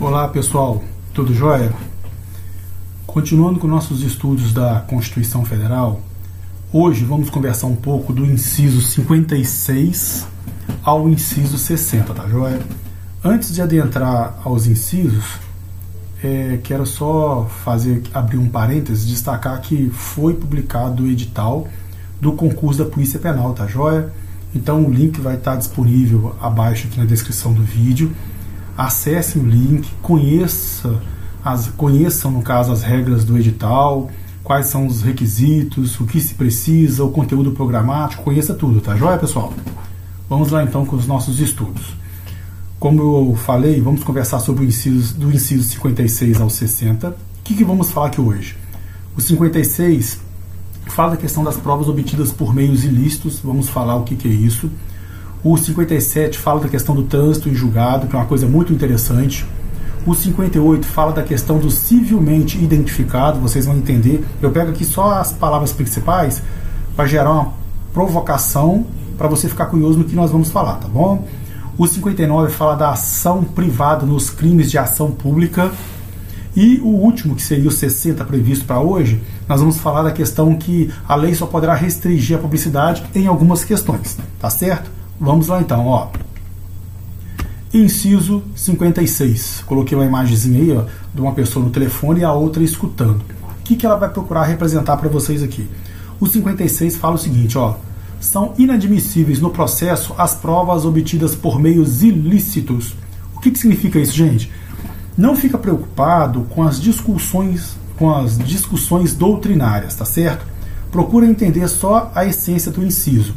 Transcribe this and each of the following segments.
Olá pessoal, tudo jóia? Continuando com nossos estudos da Constituição Federal, hoje vamos conversar um pouco do inciso 56 ao inciso 60, tá jóia? Antes de adentrar aos incisos, é, quero só fazer abrir um parênteses, destacar que foi publicado o edital do concurso da Polícia Penal, tá jóia? Então o link vai estar disponível abaixo aqui na descrição do vídeo acessem o link, conheça as, conheçam, no caso, as regras do edital, quais são os requisitos, o que se precisa, o conteúdo programático, conheça tudo, tá joia, pessoal? Vamos lá então com os nossos estudos. Como eu falei, vamos conversar sobre o inciso, do inciso 56 ao 60. O que, que vamos falar aqui hoje? O 56 fala da questão das provas obtidas por meios ilícitos, vamos falar o que, que é isso. O 57 fala da questão do trânsito em julgado, que é uma coisa muito interessante. O 58 fala da questão do civilmente identificado, vocês vão entender. Eu pego aqui só as palavras principais para gerar uma provocação para você ficar curioso no que nós vamos falar, tá bom? O 59 fala da ação privada nos crimes de ação pública. E o último, que seria o 60 previsto para hoje, nós vamos falar da questão que a lei só poderá restringir a publicidade em algumas questões, tá certo? Vamos lá então, ó. Inciso 56. Coloquei uma imagenzinha aí, ó, de uma pessoa no telefone e a outra escutando. O que, que ela vai procurar representar para vocês aqui? O 56 fala o seguinte, ó. São inadmissíveis no processo as provas obtidas por meios ilícitos. O que, que significa isso, gente? Não fica preocupado com as discussões, com as discussões doutrinárias, tá certo? Procura entender só a essência do inciso.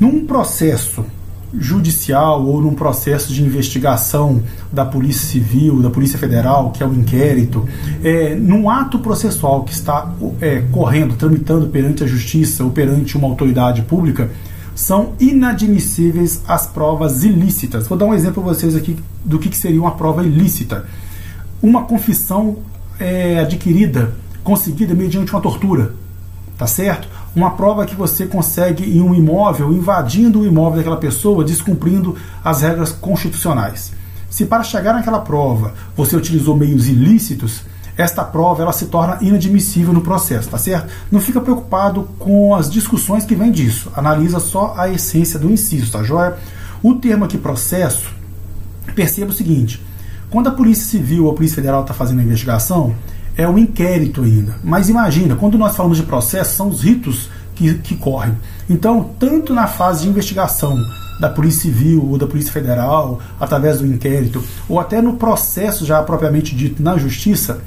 Num processo judicial ou num processo de investigação da Polícia Civil, da Polícia Federal, que é o inquérito, é, num ato processual que está é, correndo, tramitando perante a Justiça ou perante uma autoridade pública, são inadmissíveis as provas ilícitas. Vou dar um exemplo para vocês aqui do que, que seria uma prova ilícita. Uma confissão é, adquirida, conseguida mediante uma tortura, tá certo? Uma prova que você consegue em um imóvel, invadindo o imóvel daquela pessoa, descumprindo as regras constitucionais. Se para chegar naquela prova você utilizou meios ilícitos, esta prova ela se torna inadmissível no processo, tá certo? Não fica preocupado com as discussões que vêm disso. Analisa só a essência do inciso, tá joia? O termo aqui processo, perceba o seguinte: quando a Polícia Civil ou a Polícia Federal está fazendo a investigação, é um inquérito ainda. Mas imagina, quando nós falamos de processo, são os ritos que, que correm. Então, tanto na fase de investigação da Polícia Civil ou da Polícia Federal, através do inquérito, ou até no processo já propriamente dito na Justiça,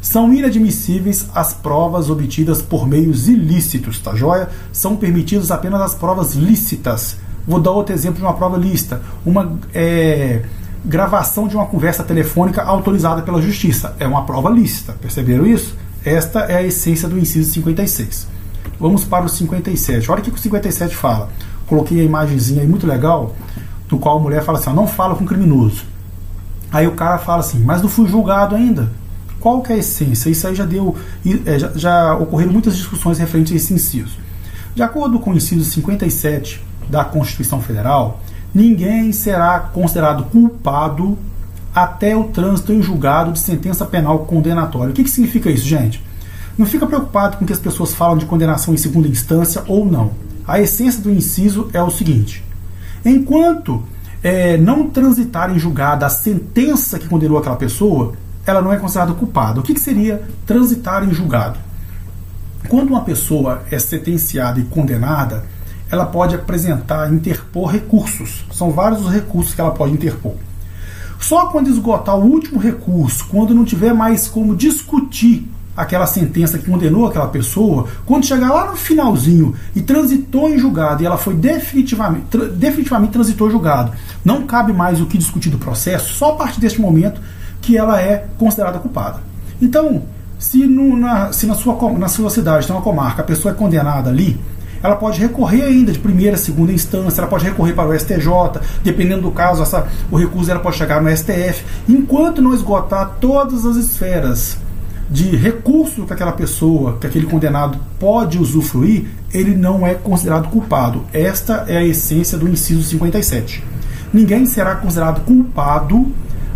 são inadmissíveis as provas obtidas por meios ilícitos, tá joia? São permitidas apenas as provas lícitas. Vou dar outro exemplo de uma prova lícita. Uma. É, gravação de uma conversa telefônica autorizada pela Justiça. É uma prova lícita, perceberam isso? Esta é a essência do inciso 56. Vamos para o 57. Olha o que o 57 fala. Coloquei a imagenzinha aí muito legal, do qual a mulher fala assim: não fala com criminoso. Aí o cara fala assim: mas não fui julgado ainda. Qual que é a essência? Isso aí já deu. É, já, já ocorreram muitas discussões referentes a esse inciso. De acordo com o inciso 57 da Constituição Federal, ninguém será considerado culpado até o trânsito em julgado de sentença penal condenatória. O que, que significa isso, gente? Não fica preocupado com que as pessoas falam de condenação em segunda instância ou não. A essência do inciso é o seguinte: enquanto é, não transitar em julgado a sentença que condenou aquela pessoa, ela não é considerada culpada. O que, que seria transitar em julgado? Quando uma pessoa é sentenciada e condenada, ela pode apresentar, interpor recursos. São vários os recursos que ela pode interpor. Só quando esgotar o último recurso, quando não tiver mais como discutir aquela sentença que condenou aquela pessoa, quando chegar lá no finalzinho e transitou em julgado e ela foi definitivamente, tra definitivamente transitou em julgado, não cabe mais o que discutir do processo, só a partir deste momento que ela é considerada culpada. Então, se, no, na, se na, sua, na sua cidade uma comarca, a pessoa é condenada ali, ela pode recorrer ainda de primeira, segunda instância, ela pode recorrer para o STJ, dependendo do caso, essa, o recurso ela pode chegar no STF. Enquanto não esgotar todas as esferas de recurso que aquela pessoa, que aquele condenado pode usufruir, ele não é considerado culpado. Esta é a essência do inciso 57. Ninguém será considerado culpado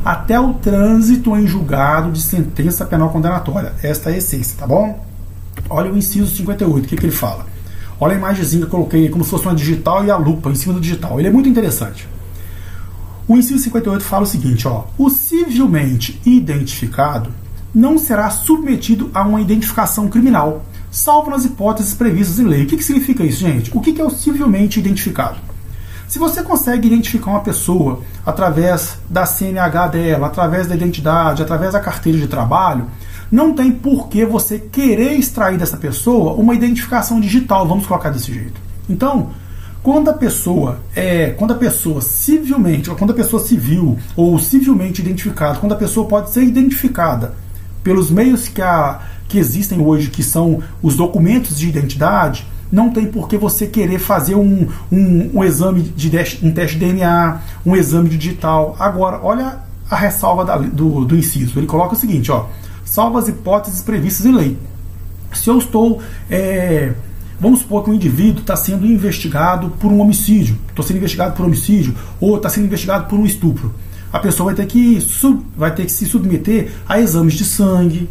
até o trânsito em julgado de sentença penal condenatória. Esta é a essência, tá bom? Olha o inciso 58, o que, que ele fala? Olha a imagenzinha que eu coloquei como se fosse uma digital e a lupa em cima do digital. Ele é muito interessante. O inciso 58 fala o seguinte: ó, o civilmente identificado não será submetido a uma identificação criminal, salvo nas hipóteses previstas em lei. O que, que significa isso, gente? O que, que é o civilmente identificado? Se você consegue identificar uma pessoa através da CNH dela, através da identidade, através da carteira de trabalho, não tem por que você querer extrair dessa pessoa uma identificação digital, vamos colocar desse jeito. Então, quando a pessoa é, quando a pessoa civilmente, ou quando a pessoa civil ou civilmente identificada, quando a pessoa pode ser identificada pelos meios que, a, que existem hoje, que são os documentos de identidade, não tem por que você querer fazer um, um, um exame de um teste de DNA, um exame digital. Agora, olha a ressalva da, do, do inciso. Ele coloca o seguinte, ó salvo as hipóteses previstas em lei. Se eu estou. É, vamos supor que um indivíduo está sendo investigado por um homicídio, estou sendo investigado por homicídio, ou está sendo investigado por um estupro. A pessoa vai ter que, sub, vai ter que se submeter a exames de sangue,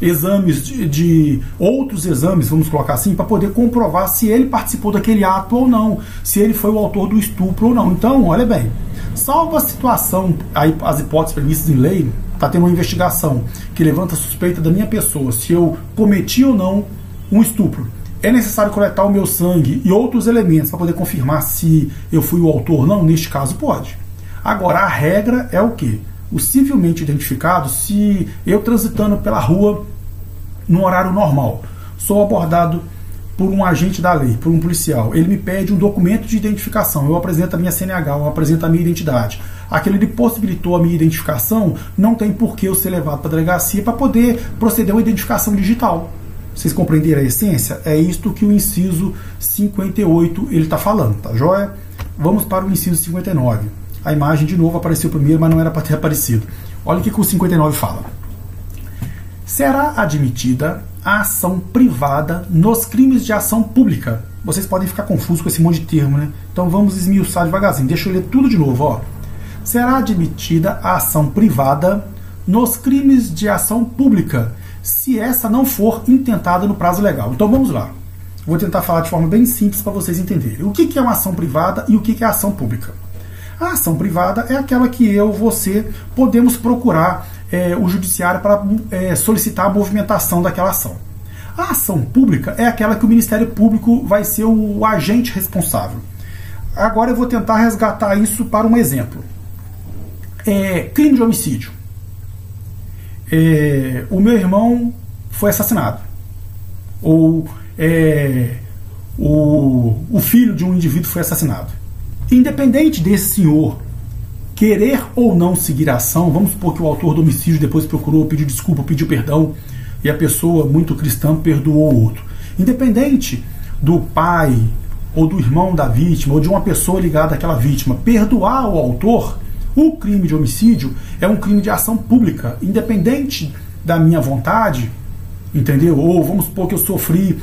exames de, de, outros exames, vamos colocar assim, para poder comprovar se ele participou daquele ato ou não, se ele foi o autor do estupro ou não. Então, olha bem, salvo a situação, as hipóteses previstas em lei, está tendo uma investigação que levanta suspeita da minha pessoa, se eu cometi ou não um estupro. É necessário coletar o meu sangue e outros elementos para poder confirmar se eu fui o autor ou não? Neste caso, pode. Agora, a regra é o que? O civilmente identificado, se eu transitando pela rua no horário normal, sou abordado por um agente da lei, por um policial, ele me pede um documento de identificação, eu apresento a minha CNH, eu apresento a minha identidade. Aquilo ele possibilitou a minha identificação, não tem por que eu ser levado para a delegacia para poder proceder a uma identificação digital. Vocês compreenderam a essência? É isto que o inciso 58 ele está falando, tá joia? Vamos para o inciso 59. A imagem de novo apareceu primeiro, mas não era para ter aparecido. Olha o que, o 59 fala. Será admitida a ação privada nos crimes de ação pública. Vocês podem ficar confusos com esse monte de termo, né? Então vamos esmiuçar devagarzinho. Deixa eu ler tudo de novo, ó. Será admitida a ação privada nos crimes de ação pública, se essa não for intentada no prazo legal. Então vamos lá. Vou tentar falar de forma bem simples para vocês entenderem. O que é uma ação privada e o que é ação pública? A ação privada é aquela que eu, você, podemos procurar é, o judiciário para é, solicitar a movimentação daquela ação. A ação pública é aquela que o Ministério Público vai ser o agente responsável. Agora eu vou tentar resgatar isso para um exemplo. É, crime de homicídio. É, o meu irmão foi assassinado. Ou é, o, o filho de um indivíduo foi assassinado. Independente desse senhor querer ou não seguir a ação, vamos supor que o autor do homicídio depois procurou, pediu desculpa, pediu perdão, e a pessoa muito cristã perdoou o outro. Independente do pai ou do irmão da vítima ou de uma pessoa ligada àquela vítima perdoar o autor, o crime de homicídio é um crime de ação pública, independente da minha vontade, entendeu? Ou vamos supor que eu sofri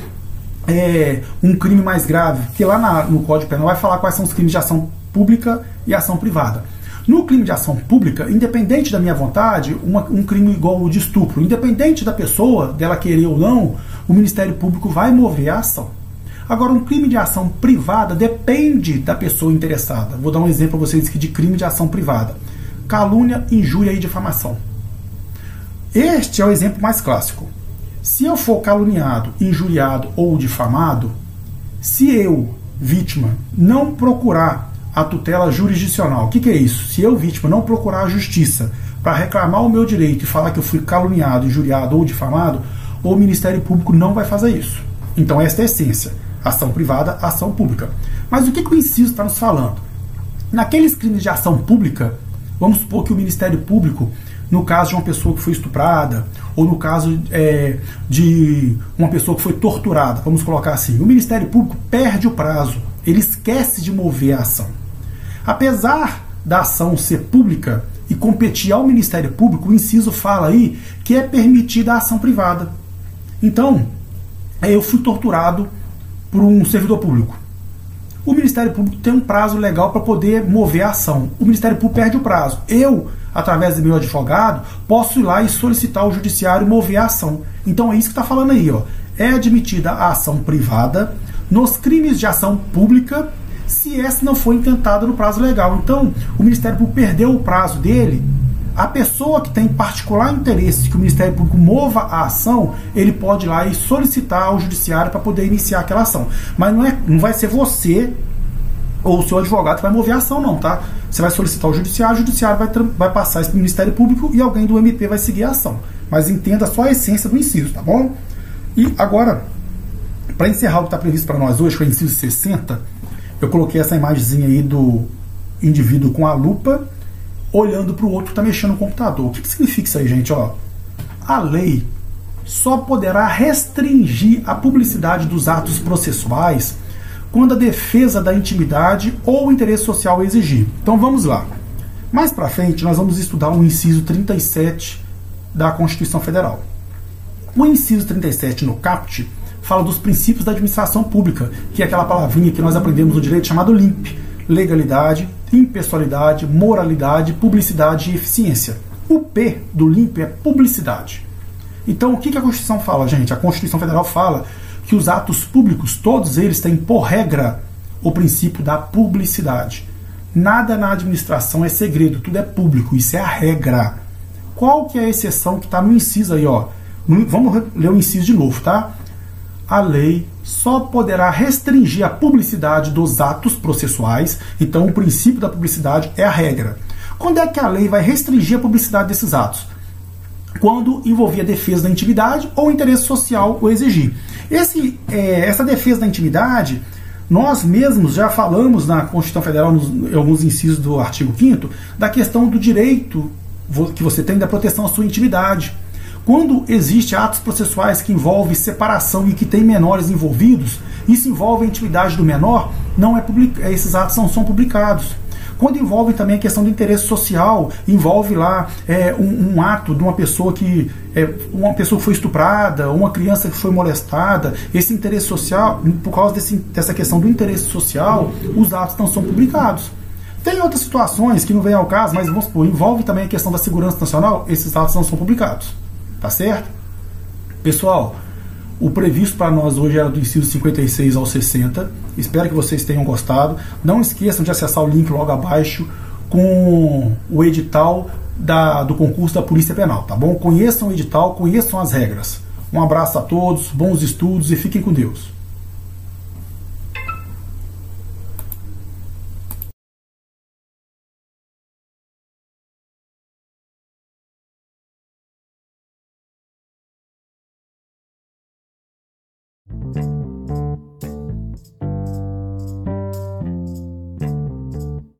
é, um crime mais grave, que lá na, no Código Penal vai falar quais são os crimes de ação pública e ação privada. No crime de ação pública, independente da minha vontade, uma, um crime igual o de estupro, independente da pessoa, dela querer ou não, o Ministério Público vai mover a ação. Agora, um crime de ação privada depende da pessoa interessada. Vou dar um exemplo para vocês de crime de ação privada: calúnia, injúria e difamação. Este é o exemplo mais clássico. Se eu for caluniado, injuriado ou difamado, se eu, vítima, não procurar a tutela jurisdicional. O que, que é isso? Se eu, vítima, não procurar a justiça para reclamar o meu direito e falar que eu fui caluniado, injuriado ou difamado, o Ministério Público não vai fazer isso. Então, esta é a essência: ação privada, ação pública. Mas o que, que o inciso está nos falando? Naqueles crimes de ação pública, vamos supor que o Ministério Público no caso de uma pessoa que foi estuprada, ou no caso é, de uma pessoa que foi torturada, vamos colocar assim, o Ministério Público perde o prazo, ele esquece de mover a ação. Apesar da ação ser pública e competir ao Ministério Público, o inciso fala aí que é permitida a ação privada. Então, eu fui torturado por um servidor público. O Ministério Público tem um prazo legal para poder mover a ação. O Ministério Público perde o prazo. Eu, através do meu advogado, posso ir lá e solicitar ao judiciário mover a ação. Então é isso que está falando aí. Ó. É admitida a ação privada nos crimes de ação pública se essa não foi intentada no prazo legal. Então, o Ministério Público perdeu o prazo dele. A pessoa que tem particular interesse que o Ministério Público mova a ação, ele pode ir lá e solicitar ao judiciário para poder iniciar aquela ação. Mas não, é, não vai ser você ou o seu advogado vai mover a ação, não, tá? Você vai solicitar ao judiciário, o judiciário vai, vai passar isso para o Ministério Público e alguém do MP vai seguir a ação. Mas entenda só a essência do inciso, tá bom? E agora, para encerrar o que está previsto para nós hoje, que é o inciso 60, eu coloquei essa imagenzinha aí do indivíduo com a lupa olhando para o outro que está mexendo no computador. O que, que significa isso aí, gente? Ó, a lei só poderá restringir a publicidade dos atos processuais quando a defesa da intimidade ou o interesse social exigir. Então vamos lá. Mais para frente, nós vamos estudar o inciso 37 da Constituição Federal. O inciso 37 no CAPT fala dos princípios da administração pública, que é aquela palavrinha que nós aprendemos no direito chamado LIMP: legalidade, impessoalidade, moralidade, publicidade e eficiência. O P do LIMP é publicidade. Então, o que a Constituição fala, gente? A Constituição Federal fala que os atos públicos, todos eles têm por regra o princípio da publicidade. Nada na administração é segredo, tudo é público, isso é a regra. Qual que é a exceção que está no inciso aí, ó? Vamos ler o inciso de novo, tá? a lei só poderá restringir a publicidade dos atos processuais, então o princípio da publicidade é a regra. Quando é que a lei vai restringir a publicidade desses atos? Quando envolver a defesa da intimidade ou interesse social o exigir. Esse, é, essa defesa da intimidade, nós mesmos já falamos na Constituição Federal, nos, em alguns incisos do artigo 5 da questão do direito que você tem da proteção à sua intimidade. Quando existe atos processuais que envolvem separação e que tem menores envolvidos, isso envolve a intimidade do menor, não é public... esses atos não são publicados. Quando envolve também a questão do interesse social, envolve lá é, um, um, ato de uma pessoa que é, uma pessoa que foi estuprada, uma criança que foi molestada, esse interesse social, por causa desse, dessa questão do interesse social, os atos não são publicados. Tem outras situações que não vem ao caso, mas vamos supor, envolve também a questão da segurança nacional, esses atos não são publicados. Tá certo? Pessoal, o previsto para nós hoje era do inciso 56 ao 60. Espero que vocês tenham gostado. Não esqueçam de acessar o link logo abaixo com o edital da, do concurso da Polícia Penal, tá bom? Conheçam o edital, conheçam as regras. Um abraço a todos, bons estudos e fiquem com Deus.